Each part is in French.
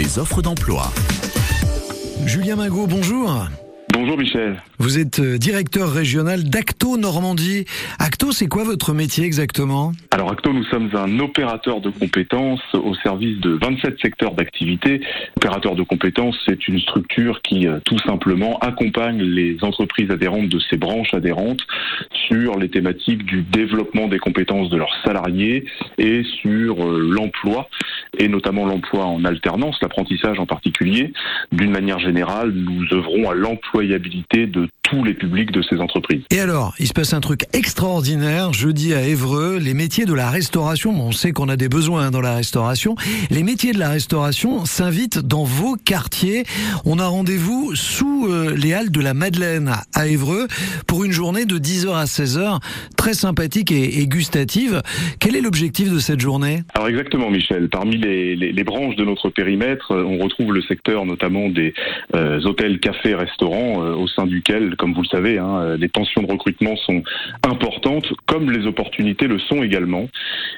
les offres d'emploi. Julien Magot, bonjour. Bonjour Michel. Vous êtes euh, directeur régional d'Acto Normandie. Acto, c'est quoi votre métier exactement? Alors Acto, nous sommes un opérateur de compétences au service de 27 secteurs d'activité. Opérateur de compétences, c'est une structure qui euh, tout simplement accompagne les entreprises adhérentes de ces branches adhérentes sur les thématiques du développement des compétences de leurs salariés et sur euh, l'emploi et notamment l'emploi en alternance, l'apprentissage en particulier. D'une manière générale, nous œuvrons à l'employabilité de tous les publics de ces entreprises. Et alors, il se passe un truc extraordinaire jeudi à Évreux, les métiers de la restauration, on sait qu'on a des besoins dans la restauration, les métiers de la restauration s'invitent dans vos quartiers. On a rendez-vous sous euh, les halles de la Madeleine à Évreux pour une journée de 10h à 16h, très sympathique et, et gustative. Quel est l'objectif de cette journée? Alors exactement Michel, parmi les, branches de notre périmètre, on retrouve le secteur notamment des euh, hôtels, cafés, restaurants, euh, au sein duquel comme vous le savez, hein, les tensions de recrutement sont importantes, comme les opportunités le sont également.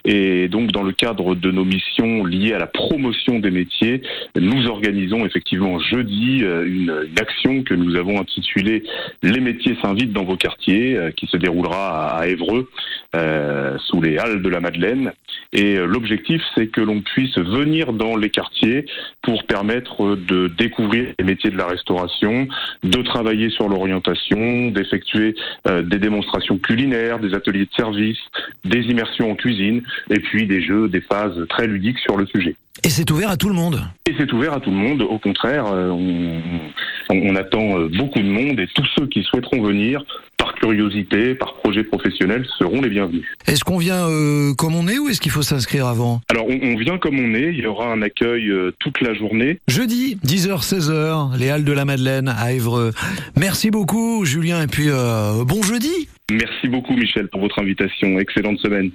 Et donc, dans le cadre de nos missions liées à la promotion des métiers, nous organisons effectivement jeudi euh, une, action que nous avons intitulée Les métiers s'invitent dans vos quartiers, euh, qui se déroulera à Évreux, euh, sous les halles de la Madeleine. Et euh, l'objectif, c'est que l'on puisse venir dans les quartiers pour permettre de découvrir les métiers de la restauration, de travailler sur l'orientation d'effectuer euh, des démonstrations culinaires, des ateliers de service, des immersions en cuisine, et puis des jeux, des phases très ludiques sur le sujet. Et c'est ouvert à tout le monde? Et c'est ouvert à tout le monde. Au contraire, euh, on, on, attend euh, beaucoup de monde et tous ceux qui souhaiteront venir curiosité, par projet professionnel, seront les bienvenus. Est-ce qu'on vient euh, comme on est ou est-ce qu'il faut s'inscrire avant? Alors on, on, vient comme on est, il y aura un accueil euh, toute la journée. Jeudi, 10h-16h, les Halles de la Madeleine à Évreux. Merci beaucoup Julien et puis euh, bon jeudi Merci beaucoup Michel pour votre invitation, excellente semaine.